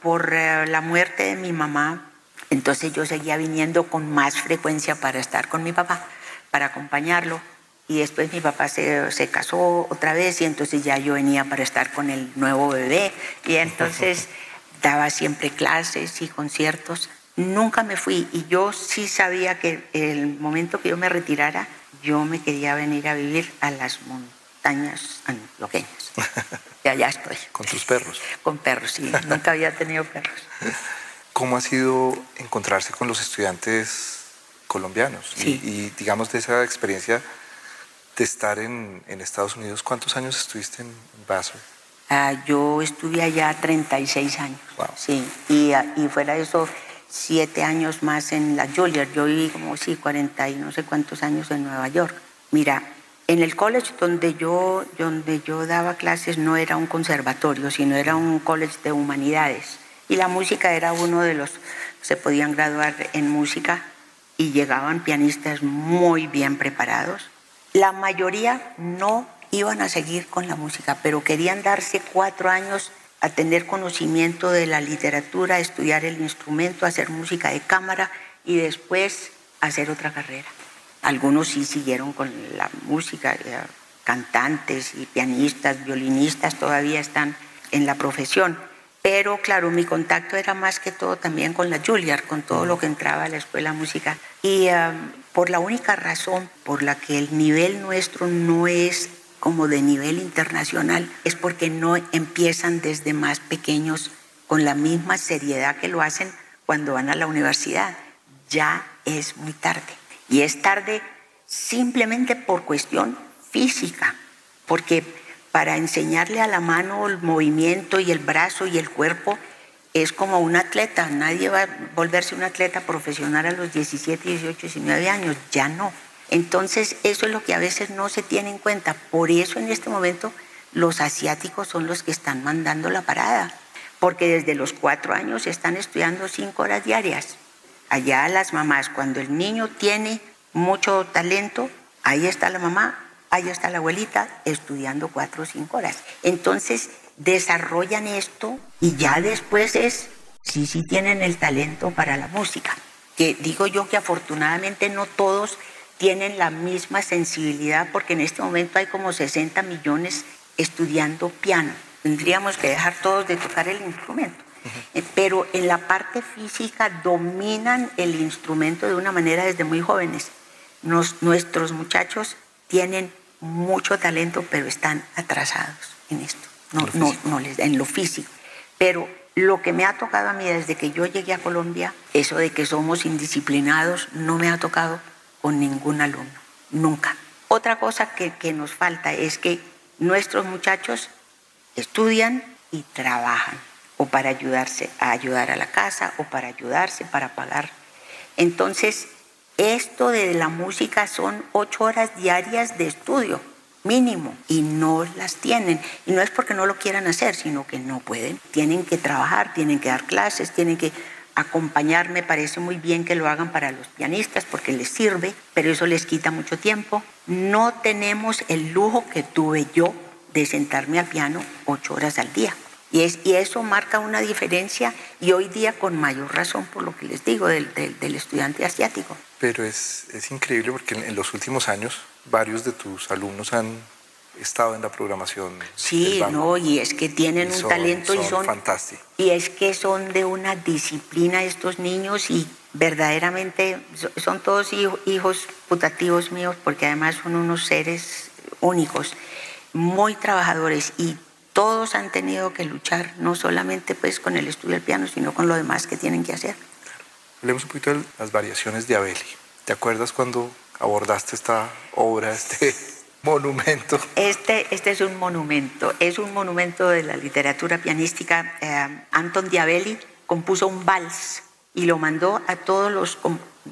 por eh, la muerte de mi mamá, entonces yo seguía viniendo con más frecuencia para estar con mi papá, para acompañarlo. Y después mi papá se, se, casó otra vez y entonces ya yo venía para estar con el nuevo bebé. Y entonces daba siempre clases y conciertos. Nunca me fui y yo sí sabía que el momento que yo me retirara, yo me quería venir a vivir a las montañas antioqueñas. Y allá estoy. ¿Con tus perros? Con perros, sí. Nunca había tenido perros. ¿Cómo ha sido encontrarse con los estudiantes colombianos? Sí. Y, digamos de esa experiencia de estar en, Estados Unidos, ¿cuántos años estuviste en Vassar? Ah, yo estuve allá 36 años. Wow. Sí, y, y fuera de eso siete años más en la Juilliard. Yo viví como, sí, 40 y no sé cuántos años en Nueva York. Mira, en el college donde yo, donde yo daba clases no era un conservatorio, sino era un college de humanidades. Y la música era uno de los, se podían graduar en música y llegaban pianistas muy bien preparados. La mayoría no iban a seguir con la música, pero querían darse cuatro años a tener conocimiento de la literatura, estudiar el instrumento, hacer música de cámara y después hacer otra carrera. Algunos sí siguieron con la música, eh, cantantes y pianistas, violinistas todavía están en la profesión. Pero claro, mi contacto era más que todo también con la Juilliard, con todo lo que entraba a la escuela de música. Y eh, por la única razón por la que el nivel nuestro no es como de nivel internacional es porque no empiezan desde más pequeños con la misma seriedad que lo hacen cuando van a la universidad. Ya es muy tarde. Y es tarde simplemente por cuestión física, porque para enseñarle a la mano el movimiento y el brazo y el cuerpo es como un atleta, nadie va a volverse un atleta profesional a los 17, 18, 19 años, ya no. Entonces, eso es lo que a veces no se tiene en cuenta. Por eso en este momento los asiáticos son los que están mandando la parada, porque desde los cuatro años están estudiando cinco horas diarias. Allá las mamás, cuando el niño tiene mucho talento, ahí está la mamá, ahí está la abuelita estudiando cuatro o cinco horas. Entonces, desarrollan esto y ya después es, sí, sí tienen el talento para la música. Que digo yo que afortunadamente no todos tienen la misma sensibilidad porque en este momento hay como 60 millones estudiando piano. Tendríamos que dejar todos de tocar el instrumento. Eh, pero en la parte física dominan el instrumento de una manera desde muy jóvenes. nuestros muchachos tienen mucho talento, pero están atrasados en esto no, no, no les en lo físico. Pero lo que me ha tocado a mí desde que yo llegué a Colombia, eso de que somos indisciplinados, no me ha tocado con ningún alumno, nunca. Otra cosa que, que nos falta es que nuestros muchachos estudian y trabajan, o para ayudarse a ayudar a la casa, o para ayudarse, para pagar. Entonces, esto de la música son ocho horas diarias de estudio mínimo y no las tienen. Y no es porque no lo quieran hacer, sino que no pueden. Tienen que trabajar, tienen que dar clases, tienen que acompañar. Me parece muy bien que lo hagan para los pianistas porque les sirve, pero eso les quita mucho tiempo. No tenemos el lujo que tuve yo de sentarme al piano ocho horas al día. Y, es, y eso marca una diferencia y hoy día con mayor razón por lo que les digo del, del, estudiante asiático. Pero es, es increíble porque en los últimos años varios de tus alumnos han estado en la programación. Sí, no, y es que tienen un talento y son fantásticos. Y es que son de una disciplina estos niños y verdaderamente son todos hijos putativos míos porque además son unos seres únicos, muy trabajadores y todos han tenido que luchar no solamente pues con el estudio del piano, sino con lo demás que tienen que hacer. Hablemos un poquito de las variaciones de Abeli. ¿Te acuerdas cuando abordaste esta obra, este monumento? Este, este es un monumento, es un monumento de la literatura pianística. Eh, Anton Diabelli compuso un vals y lo mandó a todos los,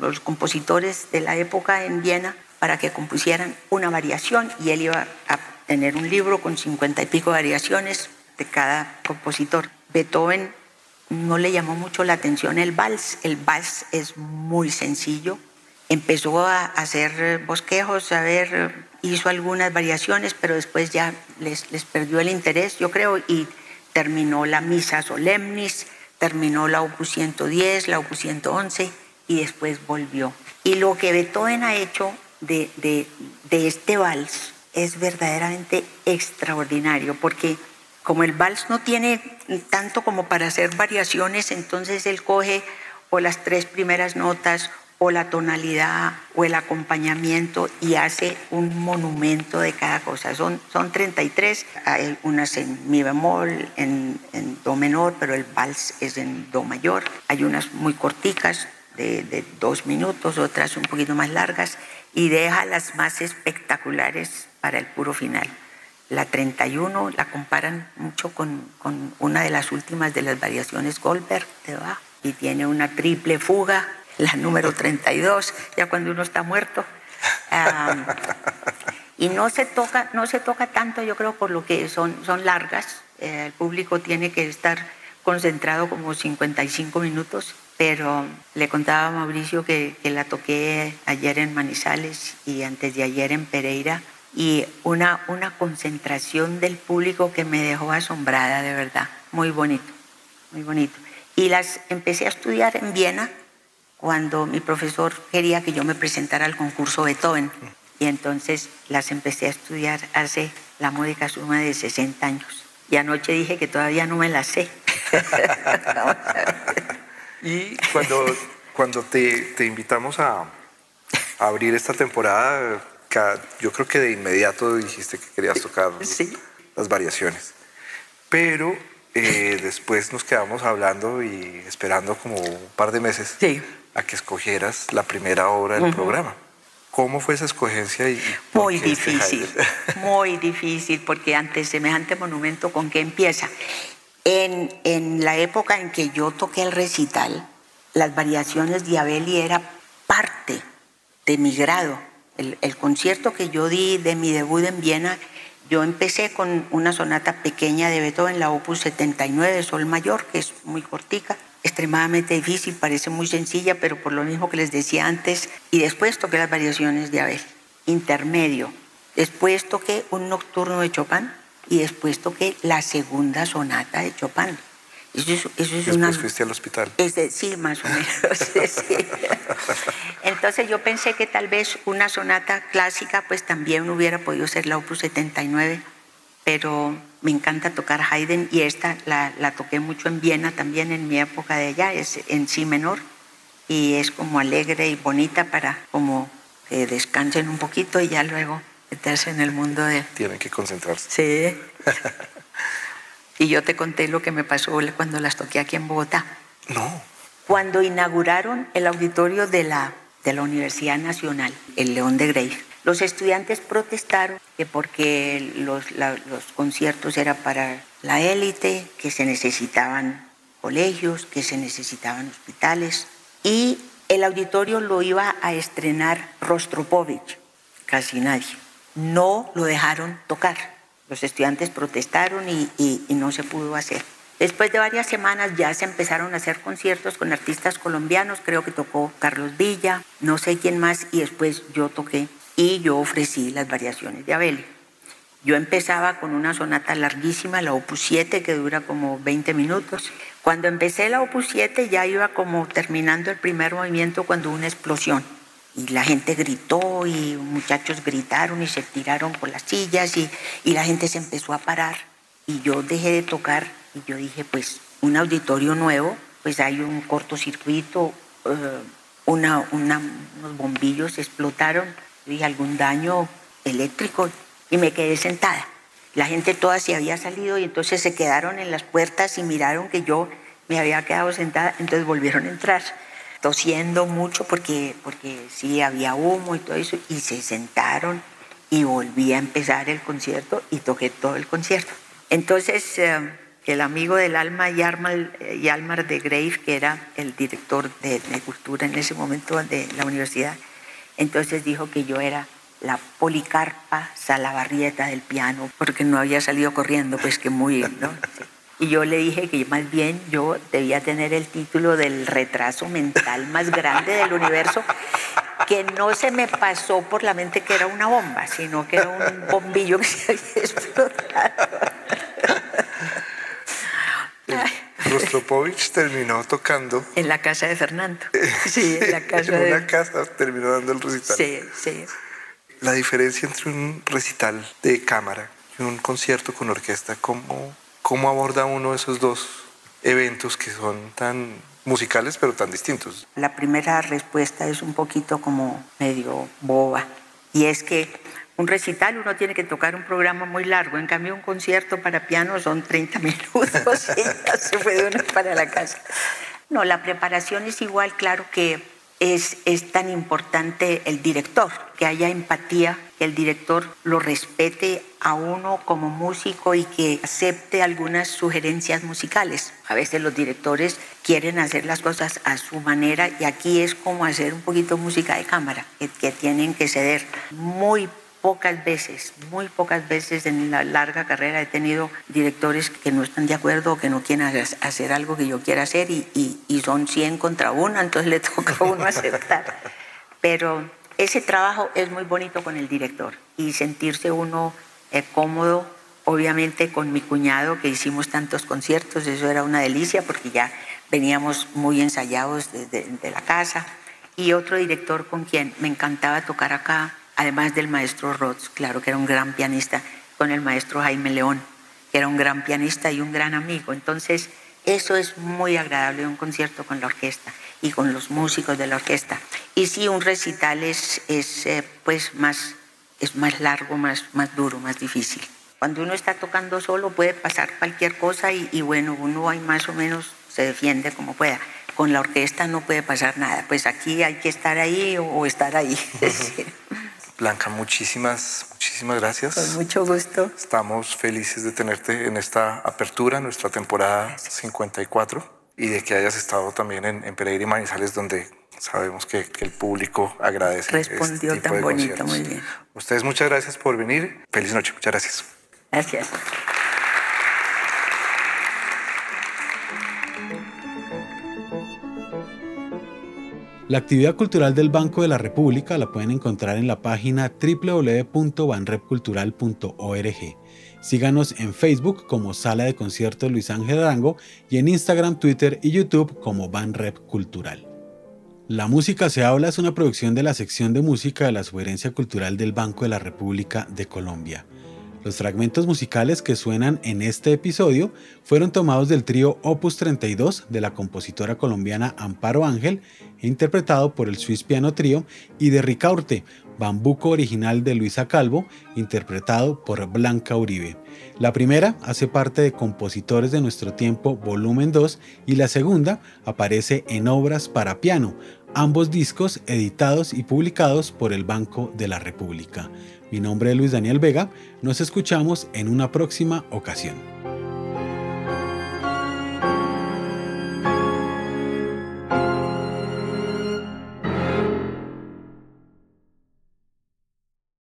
los compositores de la época en Viena para que compusieran una variación y él iba a tener un libro con cincuenta y pico variaciones de cada compositor. Beethoven no le llamó mucho la atención el vals. El vals es muy sencillo, empezó a hacer bosquejos, a ver, hizo algunas variaciones, pero después ya les, les perdió el interés, yo creo, y terminó la misa solemnis, terminó la opus 110, la opus 111 y después volvió. Y lo que Beethoven ha hecho de, de, de este vals es verdaderamente extraordinario, porque como el vals no tiene tanto como para hacer variaciones, entonces él coge o las tres primeras notas o la tonalidad o el acompañamiento y hace un monumento de cada cosa. Son, son 33, hay unas en mi bemol, en, do menor, pero el vals es en do mayor. Hay unas muy corticas de, dos minutos, otras un poquito más largas y deja las más espectaculares para el puro final. La 31 la comparan mucho con, con una de las últimas de las variaciones Goldberg de Bach y tiene una triple fuga la número 32, ya cuando uno está muerto. y no se, toca, no se toca tanto, yo creo, por lo que son, son largas. Eh, el público tiene que estar concentrado como 55 minutos, pero le contaba a Mauricio que, que la toqué ayer en Manizales y antes de ayer en Pereira y una, una concentración del público que me dejó asombrada, de verdad. Muy bonito, muy bonito. Y las empecé a estudiar en Viena cuando mi profesor quería que yo me presentara al concurso Beethoven. Y entonces las empecé a estudiar hace la módica suma de 60 años. Y anoche dije que todavía no me las sé. y cuando, cuando te, te invitamos a, a, abrir esta temporada, yo creo que de inmediato dijiste que querías tocar las variaciones. Pero eh, después nos quedamos hablando y esperando como un par de meses. Sí a que escogieras la primera obra del programa. ¿Cómo fue esa escogencia? Y muy este difícil, muy difícil, porque ante semejante monumento, ¿con qué empieza? En, en la época en que yo toqué el recital, las variaciones de Abeli era parte de mi grado. El, el, concierto que yo di de mi debut en Viena, yo empecé con una sonata pequeña de Beethoven, la opus 79 Sol Mayor, que es muy cortica, extremadamente difícil, parece muy sencilla, pero por lo mismo que les decía antes, y después toqué las variaciones de Abel, intermedio. Después toqué un nocturno de Chopin y después toqué la segunda sonata de Chopin. Eso es, eso es Después fuiste al hospital. sí, más o menos. Entonces yo pensé que tal vez una sonata clásica pues también hubiera podido ser la Opus 79, pero me encanta tocar Haydn y esta la, la toqué mucho en Viena también en mi época de allá, es en sí menor y es como alegre y bonita para como que descansen un poquito y ya luego meterse en el mundo de... Tienen que concentrarse. Sí. Y yo te conté lo que me pasó cuando las toqué aquí en Bogotá. No. Cuando inauguraron el auditorio de la, de la Universidad Nacional, el León de Grey, los estudiantes protestaron que porque los, conciertos eran para la élite, que se necesitaban colegios, que se necesitaban hospitales. Y el auditorio lo iba a estrenar Rostropovich, casi nadie. No lo dejaron tocar. Los estudiantes protestaron y, no se pudo hacer. Después de varias semanas ya se empezaron a hacer conciertos con artistas colombianos, creo que tocó Carlos Villa, no sé quién más, y después yo toqué y yo ofrecí las variaciones de Abel. Yo empezaba con una sonata larguísima, la Opus 7, que dura como 20 minutos. Cuando empecé la Opus 7 ya iba como terminando el primer movimiento cuando hubo una explosión y la gente gritó y muchachos gritaron y se tiraron por las sillas y, y, la gente se empezó a parar y yo dejé de tocar y yo dije pues un auditorio nuevo pues hay un cortocircuito eh, una, una, unos bombillos explotaron y algún daño eléctrico y me quedé sentada la gente toda se había salido y entonces se quedaron en las puertas y miraron que yo me había quedado sentada entonces volvieron a entrar tosiendo mucho porque, porque sí había humo y todo eso, y se sentaron y volví a empezar el concierto y toqué todo el concierto. Entonces, eh, el amigo del alma, Yalmar, de Grave, que era el director de, de, cultura en ese momento de la universidad, entonces dijo que yo era la policarpa salabarrieta del piano, porque no había salido corriendo, pues que muy, ¿no? Y yo le dije que más bien yo debía tener el título del retraso mental más grande del universo, que no se me pasó por la mente que era una bomba, sino que era un bombillo que se había explotado. Rostropovich terminó tocando. En la casa de Fernando. Sí, en la casa en una casa terminó dando el recital. Sí, sí. La diferencia entre un recital de cámara y un concierto con orquesta, ¿cómo, ¿Cómo aborda uno esos dos eventos que son tan musicales pero tan distintos? La primera respuesta es un poquito como medio boba y es que un recital uno tiene que tocar un programa muy largo, en cambio un concierto para piano son 30 minutos se puede uno para la casa. No, la preparación es igual, claro que es, es tan importante el director, que haya empatía, que el director lo respete a uno como músico y que acepte algunas sugerencias musicales. A veces los directores quieren hacer las cosas a su manera y aquí es como hacer un poquito música de cámara, que, que tienen que ceder. Muy pocas veces, muy pocas veces en la larga carrera he tenido directores que no están de acuerdo o que no quieren hacer algo que yo quiera hacer y, y, son 100 contra uno, entonces le toca a uno aceptar. Pero ese trabajo es muy bonito con el director y sentirse uno eh, cómodo, obviamente con mi cuñado que hicimos tantos conciertos, eso era una delicia porque ya veníamos muy ensayados desde de la casa y otro director con quien me encantaba tocar acá además del maestro Roth, claro que era un gran pianista, con el maestro Jaime León, que era un gran pianista y un gran amigo. Entonces, eso es muy agradable, un concierto con la orquesta y con los músicos de la orquesta. Y sí, un recital es, es eh, pues más, es más largo, más, más duro, más difícil. Cuando uno está tocando solo puede pasar cualquier cosa y, y bueno, uno ahí más o menos se defiende como pueda. Con la orquesta no puede pasar nada, pues aquí hay que estar ahí o, estar ahí. Blanca, muchísimas, muchísimas gracias. Con mucho gusto. Estamos felices de tenerte en esta apertura, nuestra temporada 54, y de que hayas estado también en, Pereira y Manizales, donde sabemos que, el público agradece. Este Respondió tan bonito, muy bien. Ustedes muchas gracias por venir. Feliz noche, muchas gracias. Gracias. La actividad cultural del Banco de la República la pueden encontrar en la página www.banrepcultural.org. Síganos en Facebook como Sala de Conciertos Luis Ángel Arango y en Instagram, Twitter y YouTube como Banrep Cultural. La música se habla es una producción de la sección de música de la Sugerencia Cultural del Banco de la República de Colombia. Los fragmentos musicales que suenan en este episodio fueron tomados del trío Opus 32 de la compositora colombiana Amparo Ángel, interpretado por el Swiss Piano Trio, y de Ricaurte, bambuco original de Luisa Calvo, interpretado por Blanca Uribe. La primera hace parte de Compositores de Nuestro Tiempo, volumen 2, y la segunda aparece en Obras para Piano, ambos discos editados y publicados por el Banco de la República. Mi nombre es Luis Daniel Vega, nos escuchamos en una próxima ocasión.